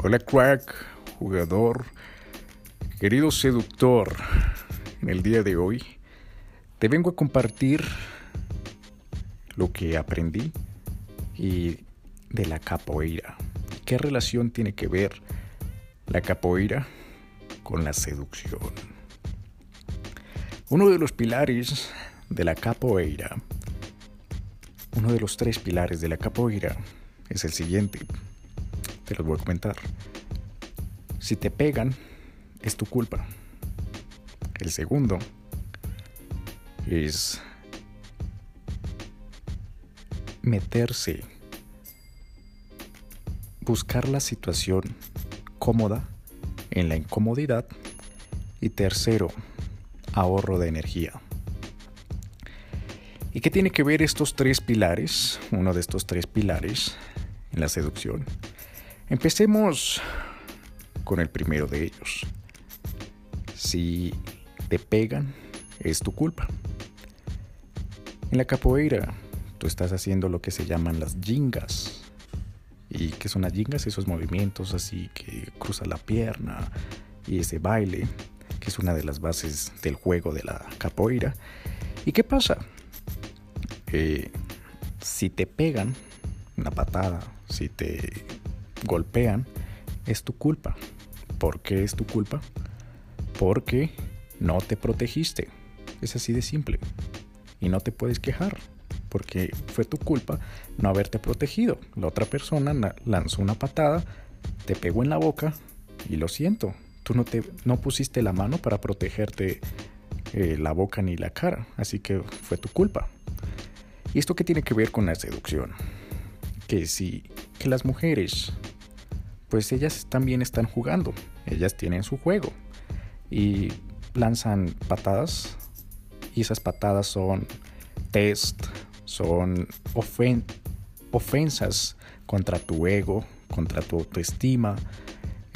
Hola crack, jugador, querido seductor. En el día de hoy te vengo a compartir lo que aprendí y de la capoeira. ¿Qué relación tiene que ver la capoeira con la seducción? Uno de los pilares de la capoeira, uno de los tres pilares de la capoeira es el siguiente te los voy a comentar. Si te pegan, es tu culpa. El segundo es meterse, buscar la situación cómoda en la incomodidad. Y tercero, ahorro de energía. ¿Y qué tiene que ver estos tres pilares? Uno de estos tres pilares en la seducción Empecemos con el primero de ellos. Si te pegan, es tu culpa. En la capoeira, tú estás haciendo lo que se llaman las jingas. ¿Y qué son las jingas? Esos movimientos así que cruza la pierna y ese baile, que es una de las bases del juego de la capoeira. ¿Y qué pasa? Eh, si te pegan una patada, si te golpean, es tu culpa. ¿Por qué es tu culpa? Porque no te protegiste. Es así de simple. Y no te puedes quejar, porque fue tu culpa no haberte protegido. La otra persona lanzó una patada, te pegó en la boca y lo siento. Tú no, te, no pusiste la mano para protegerte eh, la boca ni la cara, así que fue tu culpa. ¿Y esto qué tiene que ver con la seducción? Que si que las mujeres pues ellas también están jugando, ellas tienen su juego y lanzan patadas y esas patadas son test, son ofensas contra tu ego, contra tu autoestima,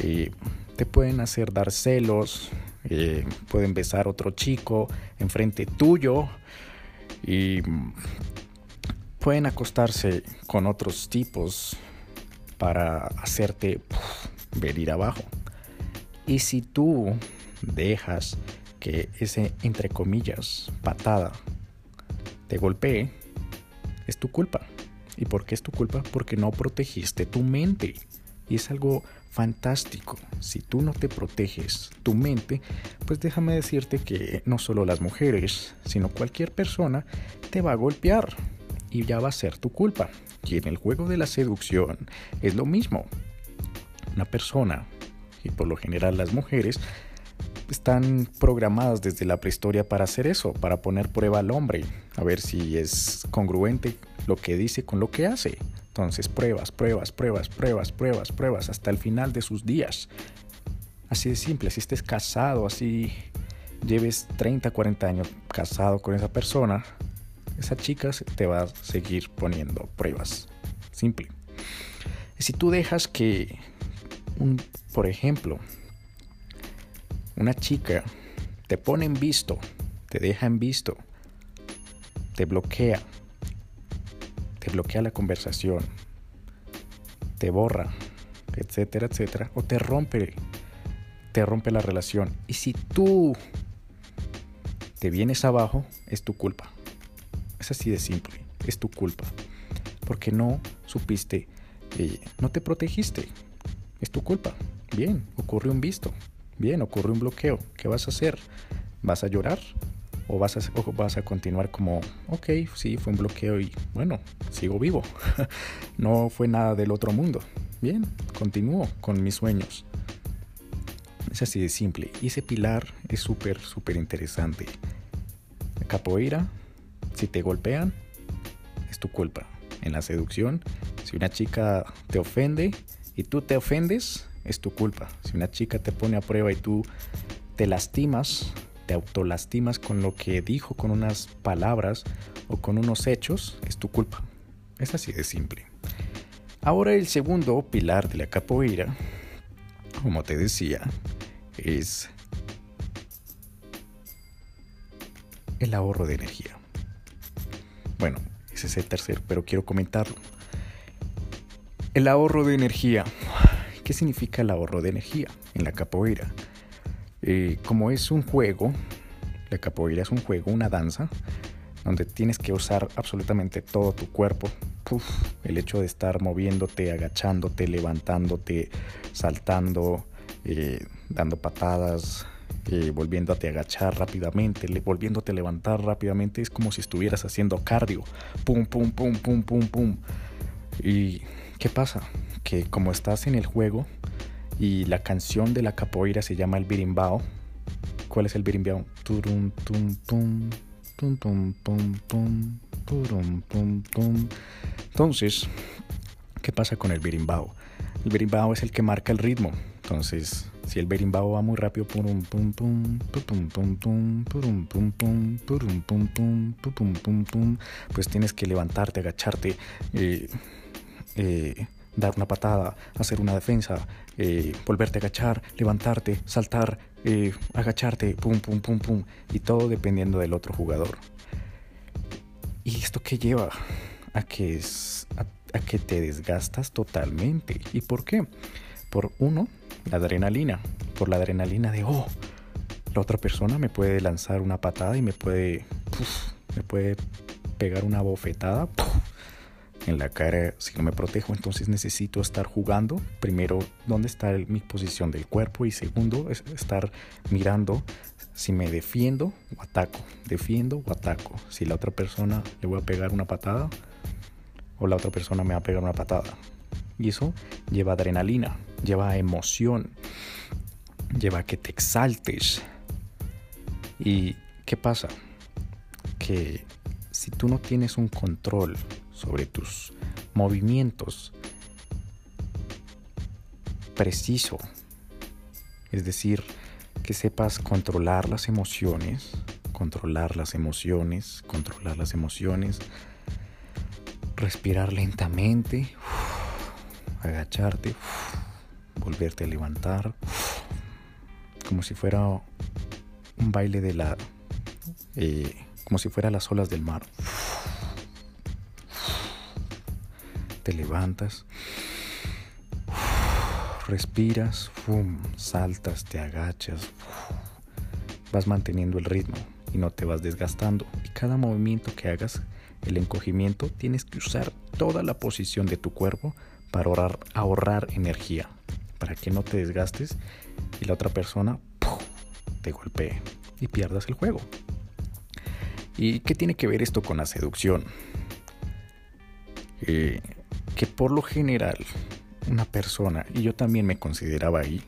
y te pueden hacer dar celos, eh, pueden besar otro chico enfrente tuyo y pueden acostarse con otros tipos para hacerte venir abajo. Y si tú dejas que ese, entre comillas, patada te golpee, es tu culpa. ¿Y por qué es tu culpa? Porque no protegiste tu mente. Y es algo fantástico. Si tú no te proteges tu mente, pues déjame decirte que no solo las mujeres, sino cualquier persona te va a golpear y ya va a ser tu culpa. Y en el juego de la seducción es lo mismo. Una persona, y por lo general las mujeres, están programadas desde la prehistoria para hacer eso, para poner prueba al hombre, a ver si es congruente lo que dice con lo que hace. Entonces pruebas, pruebas, pruebas, pruebas, pruebas, pruebas, hasta el final de sus días. Así de simple, si estés casado, así lleves 30, 40 años casado con esa persona, esa chica te va a seguir poniendo pruebas. Simple. Si tú dejas que, un, por ejemplo, una chica te pone en visto, te deja en visto, te bloquea, te bloquea la conversación, te borra, etcétera, etcétera, o te rompe, te rompe la relación. Y si tú te vienes abajo, es tu culpa. Es así de simple. Es tu culpa. Porque no supiste, eh, no te protegiste. Es tu culpa. Bien, ocurrió un visto. Bien, ocurrió un bloqueo. ¿Qué vas a hacer? ¿Vas a llorar? ¿O vas a, o vas a continuar como, ok, sí, fue un bloqueo y bueno, sigo vivo? no fue nada del otro mundo. Bien, continúo con mis sueños. Es así de simple. Y ese pilar es súper, súper interesante. Capoeira si te golpean, es tu culpa. En la seducción, si una chica te ofende y tú te ofendes, es tu culpa. Si una chica te pone a prueba y tú te lastimas, te autolastimas con lo que dijo, con unas palabras o con unos hechos, es tu culpa. Es así de simple. Ahora el segundo pilar de la capoeira, como te decía, es el ahorro de energía. Bueno, ese es el tercero, pero quiero comentarlo. El ahorro de energía. ¿Qué ¿Qué significa el ahorro de energía en la capoeira? Eh, como es un juego, la capoeira es un juego, una danza, donde tienes que usar absolutamente todo tu cuerpo. el hecho de estar moviéndote, agachándote, levantándote, saltando, eh, dando patadas, eh, volviéndote a agachar rápidamente, volviéndote a levantar rápidamente, es como si estuvieras haciendo cardio. Pum, pum, pum, pum, pum, pum. ¿Y qué pasa? Que como estás en el juego y la canción de la capoeira se llama el birimbao, ¿cuál es el birimbao? Turum, tum, tum, tum, tum, tum, tum, turum, tum, tum. Entonces, ¿qué pasa con el birimbao? El berimbau es el que marca el ritmo. Entonces, si el berimbau va muy rápido, pum pum, pum pum pum, pum pum, pum pum, pum pum pum, pues tienes que levantarte, agacharte, eh, eh, dar una patada, hacer una defensa, eh, volverte a agachar, levantarte, saltar, agacharte, pum pum pum pum, y todo dependiendo del otro jugador. ¿Y esto qué lleva? A que, es, a, a que te desgastas totalmente. ¿Y por qué? Por uno, la adrenalina. Por la adrenalina de, oh, la otra persona me puede lanzar una patada y me puede, me puede pegar una bofetada en la cara si no me protejo. Entonces necesito estar jugando. Primero, dónde está mi posición del cuerpo. Y segundo, es estar mirando si me defiendo o ataco. Defiendo o ataco. Si la otra persona le voy a pegar una patada o la otra persona me va a pegar una patada. Y eso lleva adrenalina, lleva emoción, lleva que te exaltes. ¿Y qué pasa? Que si tú no tienes un control sobre tus movimientos preciso, es decir, que sepas controlar las emociones, controlar las emociones, controlar las emociones, respirar lentamente, agacharte, volverte a levantar, como si fuera un baile de la, eh, como si fuera las olas del mar. Te levantas, respiras, saltas, te agachas, vas manteniendo el ritmo y no te vas desgastando. Y cada movimiento que hagas el encogimiento, tienes que usar toda la posición de tu cuerpo para ahorrar, energía, para que no te desgastes y la otra persona te golpee y pierdas el juego. ¿Y qué tiene que ver esto con la seducción? Eh, que por lo general una persona, y yo también me consideraba ahí,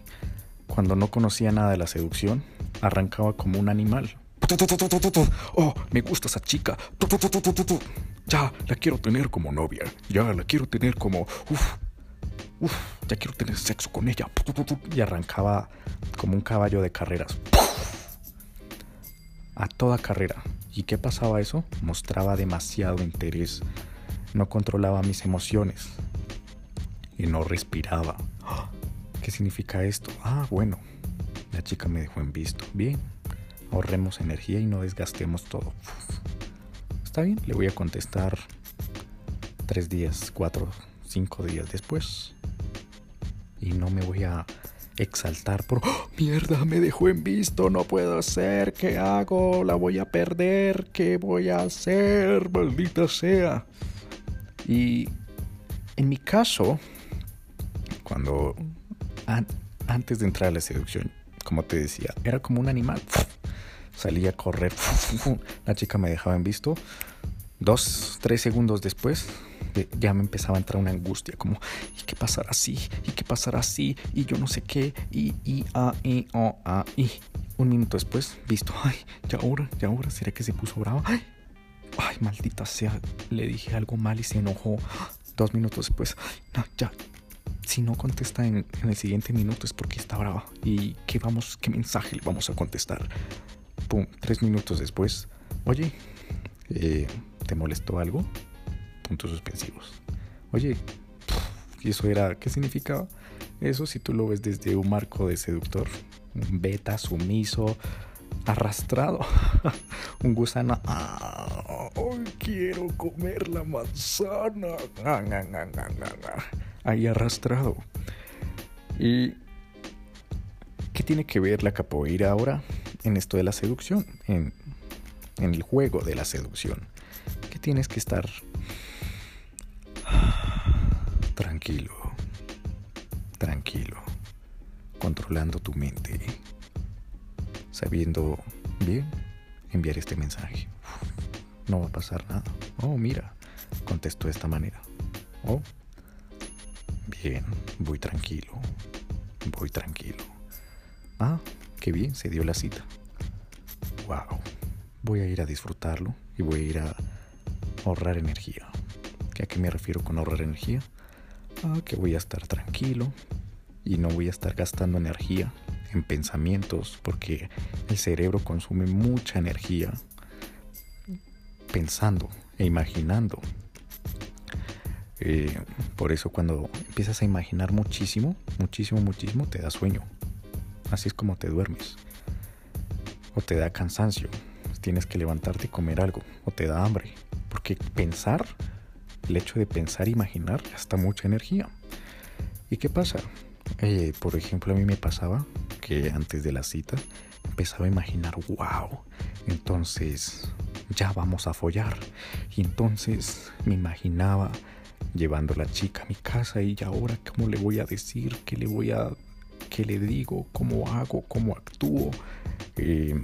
cuando no conocía nada de la seducción, arrancaba como un animal, Oh, me gusta esa chica. Ya, la quiero tener como novia. Ya, la quiero tener como... Uf, uf, ya quiero tener sexo con ella. Y arrancaba como un caballo de carreras. A toda carrera. ¿Y qué pasaba eso? Mostraba demasiado interés. No controlaba mis emociones. Y no respiraba. ¿Qué significa esto? Ah, bueno. La chica me dejó en visto. Bien, ahorremos energía y no desgastemos todo. Está bien, le voy a contestar tres días, cuatro, cinco días después. Y no me voy a exaltar por ¡Oh, mierda, me dejó en visto, no puedo hacer, ¿qué hago? La voy a perder, ¿qué voy a hacer? Maldita sea. Y en mi caso, cuando antes de entrar a la seducción, como te decía, era como un animal salía a correr. La chica me dejaba en visto. Dos, tres segundos después, ya me empezaba a entrar una angustia, como, ¿y qué pasará así? ¿Y qué pasará así? Y yo no sé qué, y, y, a, y, o, a, y. Un minuto después, visto, ay, ya ahora, ya ahora, ¿será que se puso brava? Ay, ay, maldita sea, le dije algo mal y se enojó. Dos minutos después, no, ya, si no contesta en, en, el siguiente minuto es porque está brava. ¿Y qué vamos, qué mensaje le vamos a contestar? Pum, tres minutos después, oye, eh, ¿te molestó algo? Puntos suspensivos. Oye, ¿y eso era, qué significaba? Eso si tú lo ves desde un marco de seductor, un beta, sumiso, arrastrado, un gusano, ah, quiero comer la manzana, ahí arrastrado. ¿Y qué tiene que ver la capoeira ahora en esto de la seducción? En, en el juego de la seducción. Que tienes que estar tranquilo, tranquilo, controlando tu mente, sabiendo bien enviar este mensaje. No va a pasar nada. Oh, mira, contestó de esta manera. Oh, bien, voy tranquilo, voy tranquilo. Ah, qué bien, se dio la cita. Wow, voy a ir a disfrutarlo y voy a ir a ahorrar energía. ¿A qué me refiero con ahorrar energía? Que voy a estar tranquilo y no voy a estar gastando energía en pensamientos porque el cerebro consume mucha energía pensando e imaginando. Eh, por eso cuando empiezas a imaginar muchísimo, muchísimo, muchísimo, te da sueño. Así es como te duermes. O te da cansancio. Tienes que levantarte y comer algo. O te da hambre. Porque pensar, el hecho de pensar imaginar, gasta mucha energía. ¿Y qué pasa? Eh, por ejemplo, a mí me pasaba que antes de la cita empezaba a imaginar, wow, entonces ya vamos a follar. Y entonces me imaginaba llevando a la chica a mi casa y ahora cómo le voy a decir, qué le voy a, qué le digo, cómo hago, cómo actúo. Eh,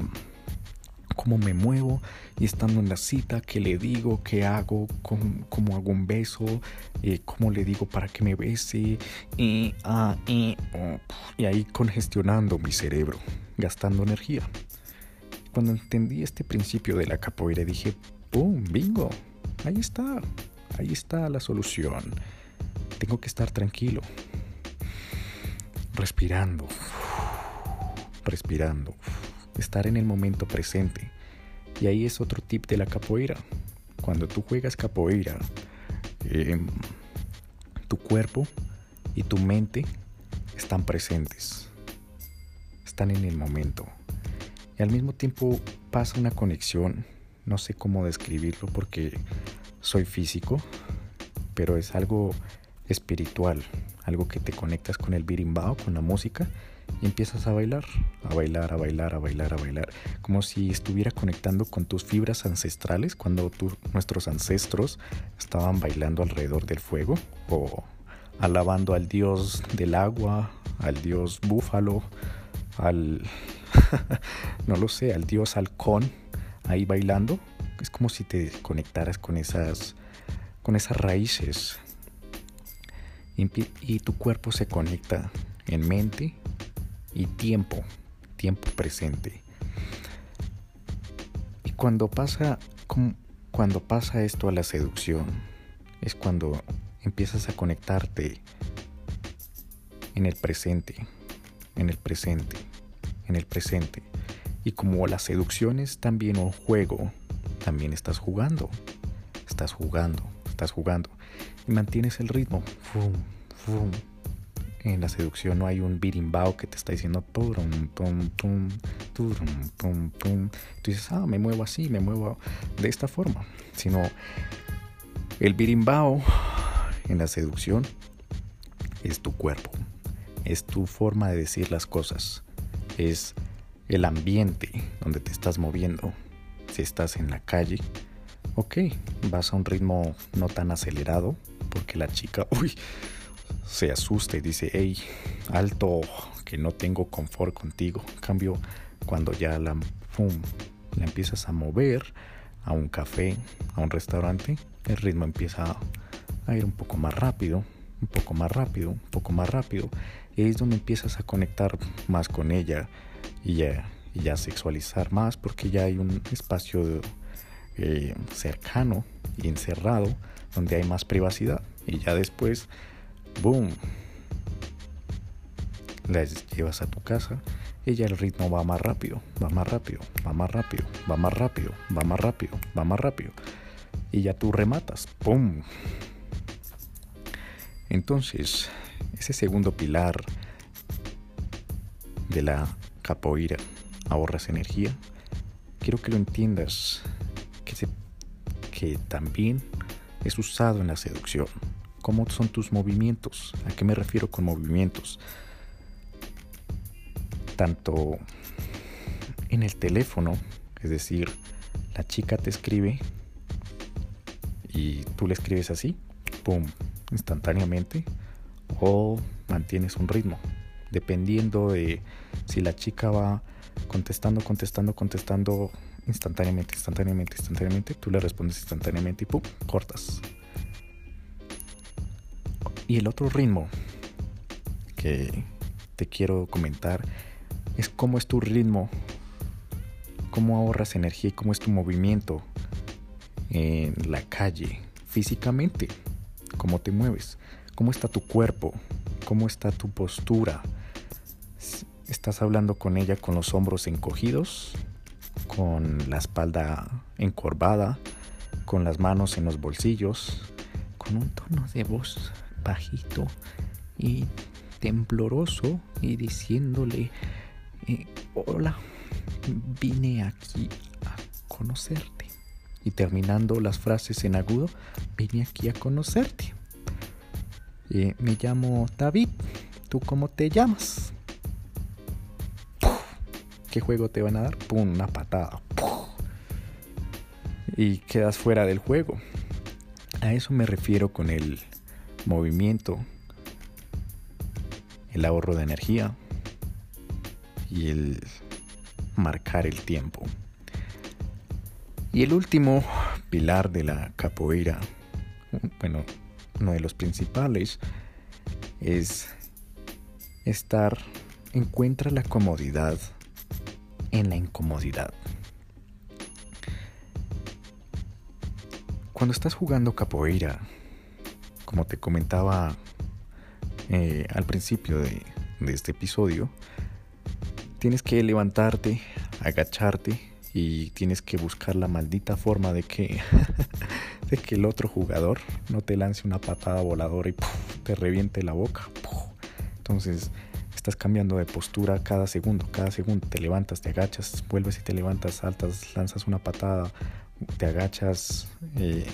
cómo me muevo y estando en la cita, qué le digo, qué hago, cómo, hago un beso, eh, cómo le digo para que me bese, y, ah, y, y ahí congestionando mi cerebro, gastando energía. Cuando entendí este principio de la capoeira dije, ¡pum! ¡Bingo! Ahí está, ahí está la solución. Tengo que estar tranquilo, respirando, respirando estar en el momento presente. Y ahí es otro tip de la capoeira. Cuando tú juegas capoeira, em, tu cuerpo y tu mente están presentes. Están en el momento. Y al mismo tiempo pasa una conexión. No sé cómo describirlo porque soy físico, pero es algo espiritual, algo que te conectas con el birimbao, con la música y empiezas a bailar, a bailar, a bailar, a bailar, a bailar, como si estuviera conectando con tus fibras ancestrales cuando nuestros ancestros estaban bailando alrededor del fuego o alabando al dios del agua, al dios búfalo, al no lo sé, al dios halcón ahí bailando. Es como si te conectaras con esas con esas raíces y tu cuerpo se conecta en mente y tiempo, tiempo presente. Y cuando pasa, cuando pasa esto a la seducción, es cuando empiezas a conectarte en el presente, en el presente, en el presente. Y como la seducción es también un juego, también estás jugando, estás jugando, estás jugando. Y mantienes el ritmo. Fum, fum, en la seducción no hay un birimbao que te está diciendo Tú dices, ah, me muevo así, me muevo de esta forma. Sino el birimbao en la seducción es tu cuerpo, es tu forma de decir las cosas, es el ambiente donde te estás moviendo. Si estás en la calle, ok, vas a un ritmo no tan acelerado, porque la chica, uy, se asusta y dice, hey, alto, que no tengo confort contigo. En cambio, cuando ya la, la empiezas a mover a un café, a un restaurante, el ritmo empieza a ir un poco más rápido, un poco más rápido, un poco más rápido. Y es donde empiezas a conectar más con ella y ya, ya sexualizar más porque ya hay un espacio eh, cercano y encerrado donde hay más privacidad. Y ya después boom, la llevas a tu casa, ella el ritmo va más rápido, va más rápido, va más rápido, va más rápido, va más rápido, va más rápido. Y ya tú rematas, ¡pum! Entonces, ese segundo pilar de la capoeira, ahorras energía, quiero que lo entiendas, que, que también es usado en la seducción. ¿Cómo son tus movimientos? ¿A qué me refiero con movimientos? tanto en el teléfono, es decir, la chica te escribe y tú le escribes así, pum, instantáneamente, o mantienes un ritmo, dependiendo de si la chica va contestando, contestando, contestando instantáneamente, instantáneamente, instantáneamente, tú le respondes instantáneamente y pum, cortas. Y el otro ritmo que te quiero comentar es cómo es tu ritmo, cómo ahorras energía y cómo es tu movimiento en la calle, físicamente, cómo te mueves, cómo está tu cuerpo, cómo está tu postura. ¿Estás hablando con ella con los hombros encogidos, con la espalda encorvada, con las manos en los bolsillos, con un tono de voz bajito y tembloroso y diciéndole, eh, hola, vine aquí a conocerte. Y terminando las frases en agudo, vine aquí a conocerte. Eh, me llamo David, ¿tú cómo te llamas? ¿Qué juego te van a dar? ¡Pum! Una patada. Y quedas fuera del juego. A eso me refiero con el movimiento, el ahorro de energía y el marcar el tiempo. Y el último pilar de la capoeira, bueno, uno de los principales, es estar, encuentra la comodidad en la incomodidad. Cuando estás jugando capoeira, como te comentaba eh, al principio de, este episodio, tienes que levantarte, agacharte y tienes que buscar la maldita forma de que, de que el otro jugador no te lance una patada voladora y te reviente la boca. Entonces estás cambiando de postura cada segundo, cada segundo te levantas, te agachas, vuelves y te levantas, saltas, lanzas una patada, te agachas, eh,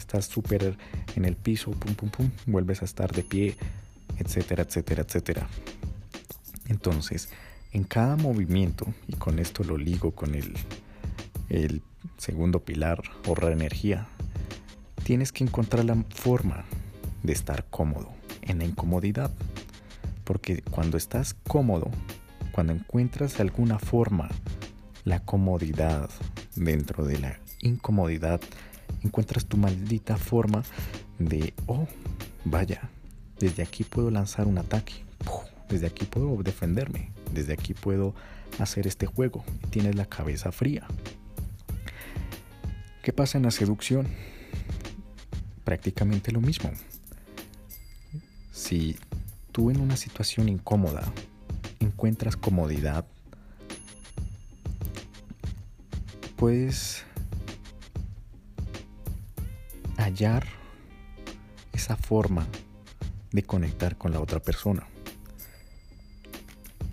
estás súper en el piso, pum, pum, pum, vuelves a estar de pie, etcétera, etcétera, etcétera. Entonces, en cada movimiento, y con esto lo ligo con el, el segundo pilar, ahorrar energía, tienes que encontrar la forma de estar cómodo en la incomodidad. Porque cuando estás cómodo, cuando encuentras alguna forma la comodidad dentro de la incomodidad, encuentras tu maldita forma de, oh, vaya, desde aquí puedo lanzar un ataque, desde aquí puedo defenderme, desde aquí puedo hacer este juego tienes la cabeza fría. ¿Qué pasa en la seducción? Prácticamente lo mismo. Si tú en una situación incómoda encuentras comodidad, puedes hallar esa forma de conectar con la otra persona.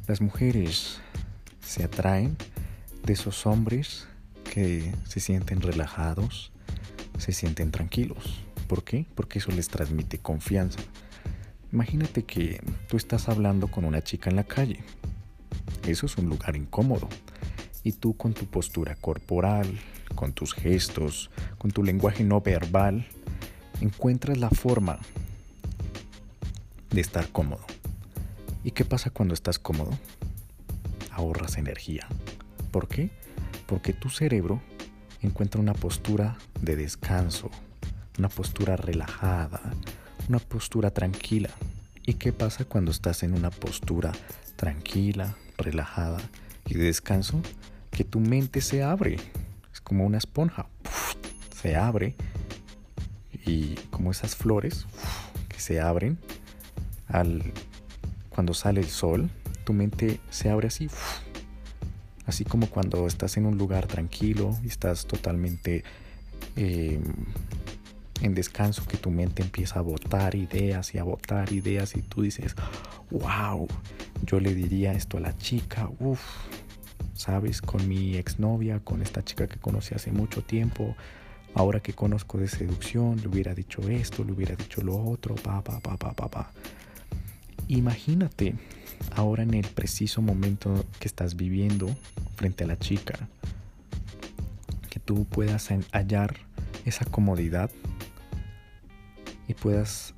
Las mujeres se atraen de esos hombres que se sienten relajados, se sienten tranquilos. ¿Por qué? Porque eso les transmite confianza. Imagínate que tú estás hablando con una chica en la calle. Eso es un lugar incómodo. Y tú con tu postura corporal, con tus gestos, con tu lenguaje no verbal, encuentras la forma de estar cómodo. ¿Y qué pasa cuando estás cómodo? Ahorras energía. ¿Por qué? Porque tu cerebro encuentra una postura de descanso, una postura relajada, una postura tranquila. ¿Y qué pasa cuando estás en una postura tranquila, relajada y de descanso? Que tu mente se abre, como una esponja. Se abre y como esas flores que se abren al cuando sale el sol, tu mente se abre así. Así como cuando estás en un lugar tranquilo y estás totalmente em, en descanso, que tu mente empieza a botar ideas y a botar ideas y tú dices, wow, yo le diría esto a la chica, uff, ¿sabes? Con mi exnovia, con esta chica que conocí hace mucho tiempo. Ahora que conozco de seducción, le hubiera dicho esto, le hubiera dicho lo otro, pa, pa, pa, pa, pa, pa. imagínate ahora en el preciso momento que estás viviendo frente a la chica, que tú puedas hallar esa comodidad puedas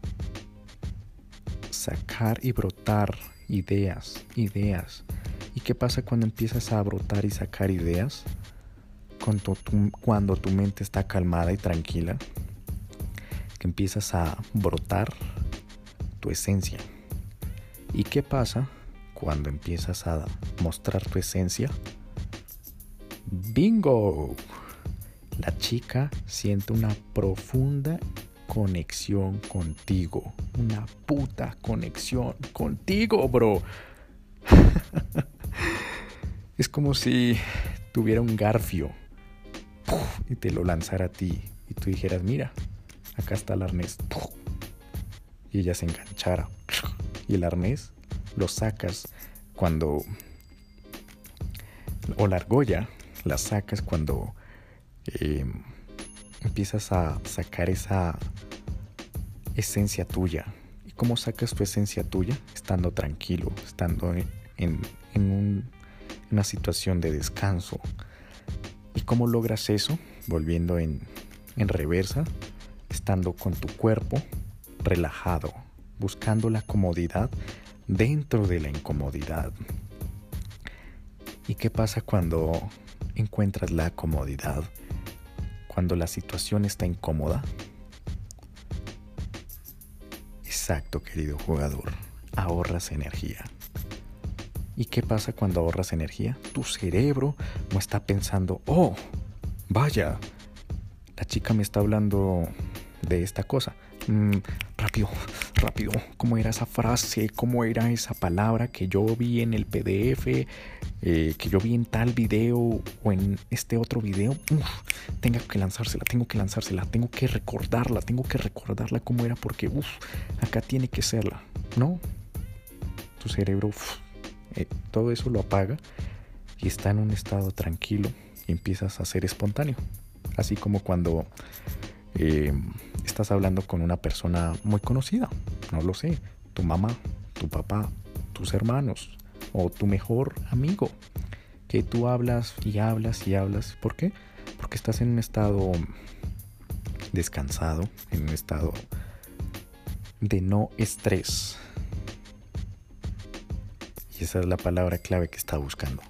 sacar y brotar ideas, ideas. ¿Y qué pasa cuando empiezas a brotar y sacar ideas? Cuando tu, cuando tu mente está calmada y tranquila, que empiezas a brotar tu esencia. ¿Y qué pasa cuando empiezas a mostrar tu esencia? ¡Bingo! La chica siente una profunda conexión contigo. Una puta conexión contigo, bro. es como si tuviera un garfio y te lo lanzara a ti y tú dijeras, mira, acá está el arnés. Y ella se enganchara. Y el arnés lo sacas cuando... O la argolla la sacas cuando em, empiezas a sacar esa esencia tuya. ¿Y cómo sacas tu esencia tuya? Estando tranquilo, estando en, una situación de descanso. ¿Y cómo logras eso? Volviendo en, en reversa, estando con tu cuerpo relajado, buscando la comodidad dentro de la incomodidad. ¿Y qué pasa cuando encuentras la comodidad? Cuando la situación está incómoda. Exacto, querido jugador. Ahorras energía. ¿Y qué pasa cuando ahorras energía? Tu cerebro no está pensando, oh, vaya, la chica me está hablando de esta cosa. Mm, rápido, rápido, ¿cómo era esa frase? ¿Cómo era esa palabra que yo vi en el PDF? Eh, que yo vi en tal video o en este otro video. Uf, tengo que lanzársela, tengo que lanzársela, tengo que recordarla, tengo que recordarla cómo era porque, uff, acá tiene que serla, ¿no? Tu cerebro, eh, todo eso lo apaga y está en un estado tranquilo y empiezas a ser espontáneo. Así como cuando eh, estás hablando con una persona muy conocida, no lo sé, tu mamá, tu papá, tus hermanos o tu mejor amigo, que tú hablas y hablas y hablas. ¿Por qué? Porque estás en un estado descansado, en un estado de no estrés. Y esa es la palabra clave que está buscando.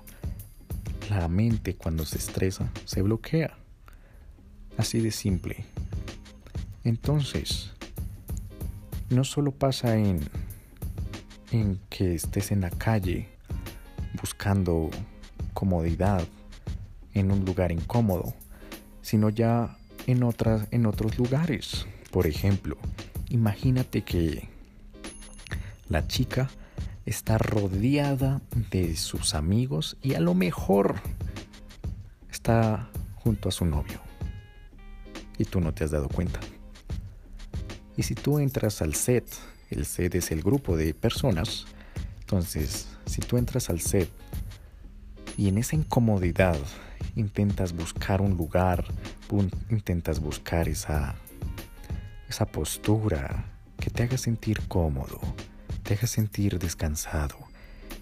La mente cuando se estresa se bloquea. Así de simple. Entonces, no solo pasa en, que estés en la calle buscando comodidad en un lugar incómodo, sino ya en, otras, en otros lugares. Por ejemplo, imagínate que la chica está rodeada de sus amigos y a lo mejor está junto a su novio. Y tú no te has dado cuenta. Y si tú entras al set, el set es el grupo de personas, entonces si tú entras al set y en esa incomodidad intentas buscar un lugar, intentas buscar esa, esa postura que te haga sentir cómodo, te haga sentir descansado.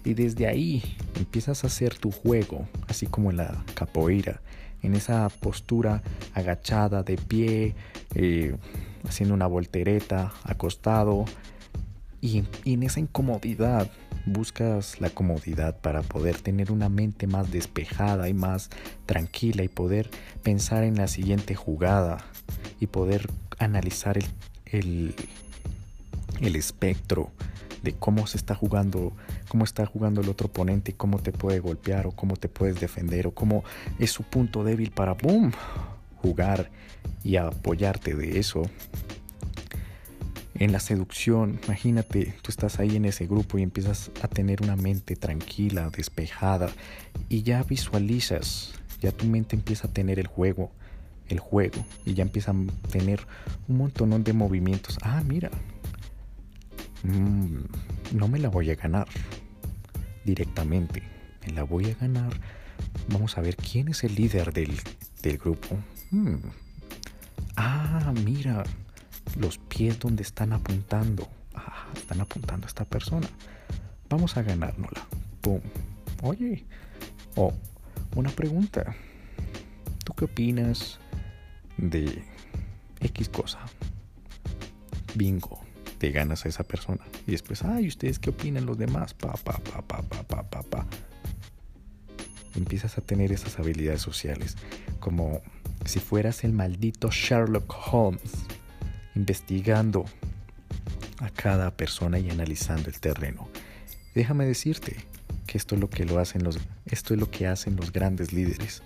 Y desde ahí empiezas a hacer tu juego, así como en la capoeira, en esa postura agachada, de pie, eh, haciendo una voltereta, acostado. Y, en esa incomodidad buscas la comodidad para poder tener una mente más despejada y más tranquila y poder pensar en la siguiente jugada y poder analizar el, el, el espectro de cómo se está jugando, cómo está jugando el otro oponente cómo te puede golpear o cómo te puedes defender o cómo es su punto débil para boom jugar y apoyarte de eso. En la seducción, imagínate, tú estás ahí en ese grupo y empiezas a tener una mente tranquila, despejada y ya visualizas, ya tu mente empieza a tener el juego, el juego y ya empieza a tener un montón de movimientos. Ah, mira, Mm, no me la voy a ganar directamente. Me la voy a ganar. Vamos a ver quién es el líder del, grupo. Mm. Ah, mira. Los pies donde están apuntando. están apuntando a esta persona. Vamos a ganárnosla. Pum. Oye, o una pregunta. ¿Tú qué opinas de X cosa? Bingo, te ganas a esa persona. Y después, ay, ¿ustedes qué opinan los demás? Pa, pa, pa, pa, pa, pa, pa, pa. Empiezas a tener esas habilidades sociales, como si fueras el maldito Sherlock Holmes, investigando a cada persona y analizando el terreno. Déjame decirte que esto es lo que lo hacen los esto es lo que hacen los grandes líderes.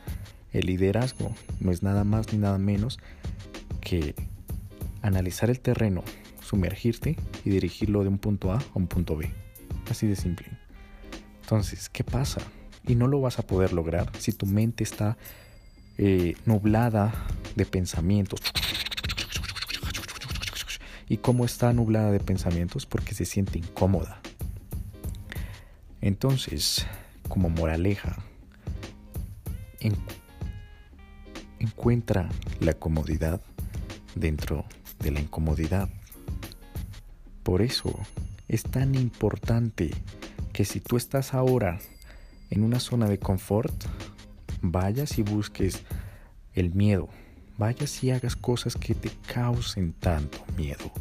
El liderazgo no es nada más ni nada menos que analizar el terreno, sumergirte y dirigirlo de un punto A a un punto B. Así de simple. Entonces, ¿qué pasa? Y no lo vas a poder lograr si tu mente está eh, nublada de pensamientos. ¿Y cómo está nublada de pensamientos? Porque se siente incómoda. Entonces, como moraleja, encuentra la comodidad dentro de la incomodidad. Por eso es tan importante que si tú estás ahora en una zona de confort, vayas y busques el miedo. Vayas y hagas cosas que te causen tanto miedo.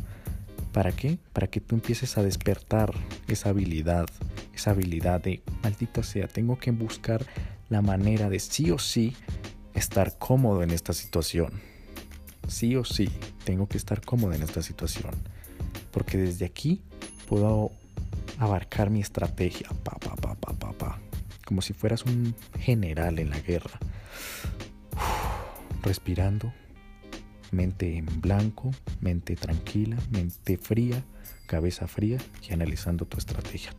¿Para qué? Para que tú empieces a despertar esa habilidad, esa habilidad de, maldita sea, tengo que buscar la manera de sí o sí estar cómodo en esta situación. Sí o sí, tengo que estar cómodo en esta situación. Porque desde aquí puedo abarcar mi estrategia. Pa, pa, pa, como si fueras un general en la guerra. respirando, mente en blanco, mente tranquila, mente fría, cabeza fría y analizando tu estrategia.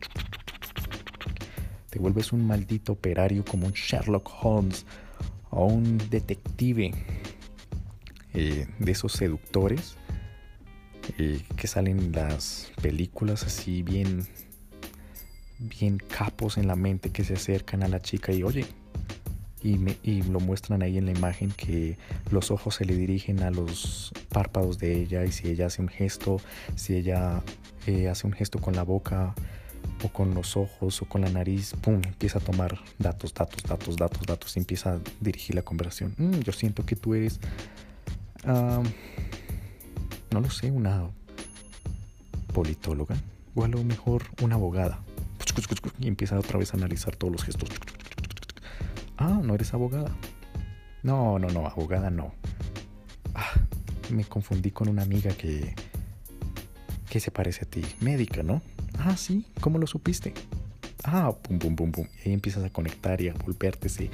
Te vuelves un maldito operario como un Sherlock Holmes o un detective eh, de esos seductores eh, que salen en las películas así bien bien capos en la mente que se acercan a la chica y oye, y, y, lo muestran ahí en la imagen que los ojos se le dirigen a los párpados de ella y si ella hace un gesto, si ella eh, hace un gesto con la boca o con los ojos o con la nariz, ¡pum! empieza a tomar datos, datos, datos, datos, datos y empieza a dirigir la conversación. Mm, yo siento que tú eres, no lo sé, una politóloga o a lo mejor una abogada y empieza otra vez a analizar todos los gestos. Ah, no eres abogada. No, no, no, abogada no. Ah, me confundí con una amiga que que se parece a ti, médica, ¿no? Ah, sí, ¿cómo lo supiste? Ah, pum, pum, pum, pum. Y ahí empiezas a conectar y a volverte ese,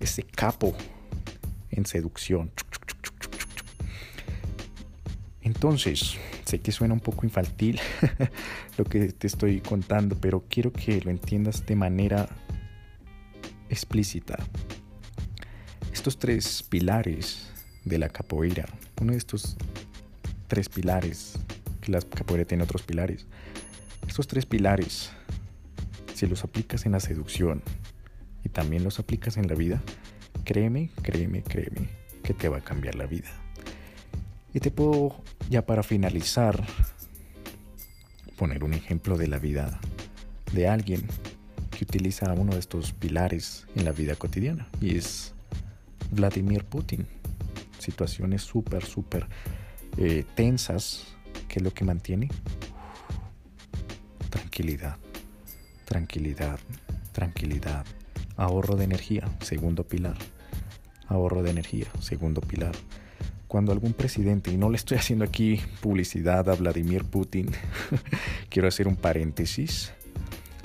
ese capo en seducción. Entonces, sé que suena un poco infantil lo que te estoy contando, pero quiero que lo entiendas de manera explícita. Estos tres pilares de la capoeira, uno de estos tres pilares, que la capoeira tiene otros pilares, estos tres pilares, si los aplicas en la seducción y también los aplicas en la vida, créeme, créeme, créeme que te va a cambiar la vida. Y te puedo, ya para finalizar, poner un ejemplo de la vida de alguien que utiliza uno de estos pilares en la vida cotidiana y es Vladimir Putin. Situaciones súper, súper eh, tensas, que es lo que mantiene tranquilidad, tranquilidad, tranquilidad. Ahorro de energía, segundo pilar. Ahorro de energía, segundo pilar cuando algún presidente, y no le estoy haciendo aquí publicidad a Vladimir Putin, quiero hacer un paréntesis,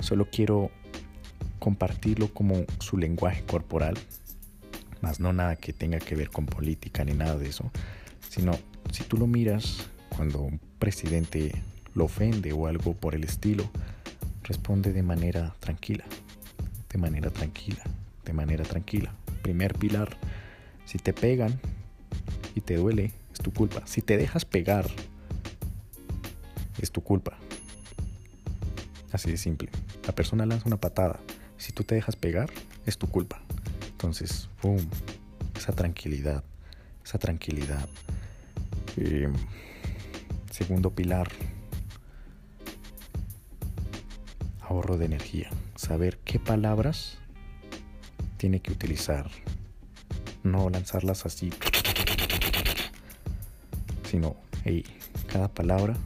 solo quiero compartirlo como su lenguaje corporal, más no nada que tenga que ver con política ni nada de eso, sino si tú lo miras cuando un presidente lo ofende o algo por el estilo, responde de manera tranquila, de manera tranquila, de manera tranquila. Primer pilar, si te pegan, y te duele, es tu culpa. Si te dejas pegar, es tu culpa. Así de simple. La persona lanza una patada. Si tú te dejas pegar, es tu culpa. Entonces, ¡pum! Esa tranquilidad. Esa tranquilidad. Eh, segundo pilar. ahorro de energía. Saber qué palabras tiene que utilizar. No lanzarlas así. Sino, cada palabra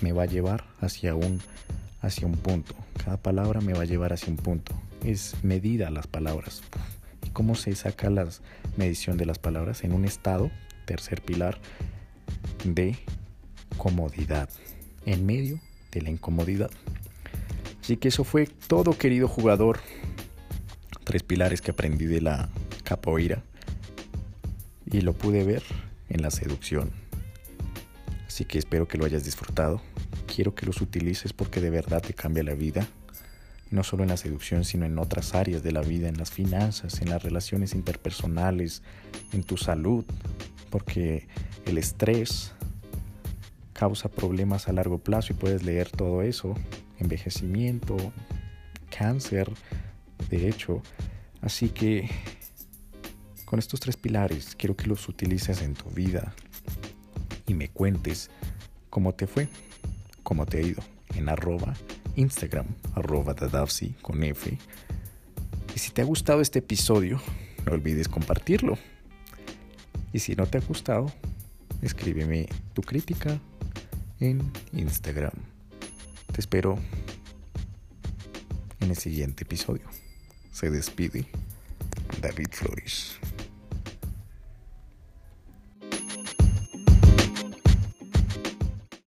me va a llevar hacia un, hacia un punto. Cada palabra me va a llevar hacia un punto. Es medida las palabras. ¿Y cómo se saca la medición de las palabras? En un estado, tercer pilar, de comodidad. En medio de la incomodidad. Así que eso fue todo, querido jugador. Tres pilares que aprendí de la capoeira. Y lo pude ver en la seducción. Así que espero que lo hayas disfrutado. Quiero que los utilices porque de verdad te cambia la vida. No solo en la seducción, sino en otras áreas de la vida, en las finanzas, en las relaciones interpersonales, en tu salud. Porque el estrés causa problemas a largo plazo y puedes leer todo eso. Envejecimiento, cáncer, de hecho. Así que con estos tres pilares quiero que los utilices en tu vida y me cuentes cómo te fue, cómo te ha ido en arroba Instagram, arroba Dadavsi con F. Y si te ha gustado este episodio, no olvides compartirlo. Y si no te ha gustado, escríbeme tu crítica en Instagram. Te espero en el siguiente episodio. Se despide David Flores.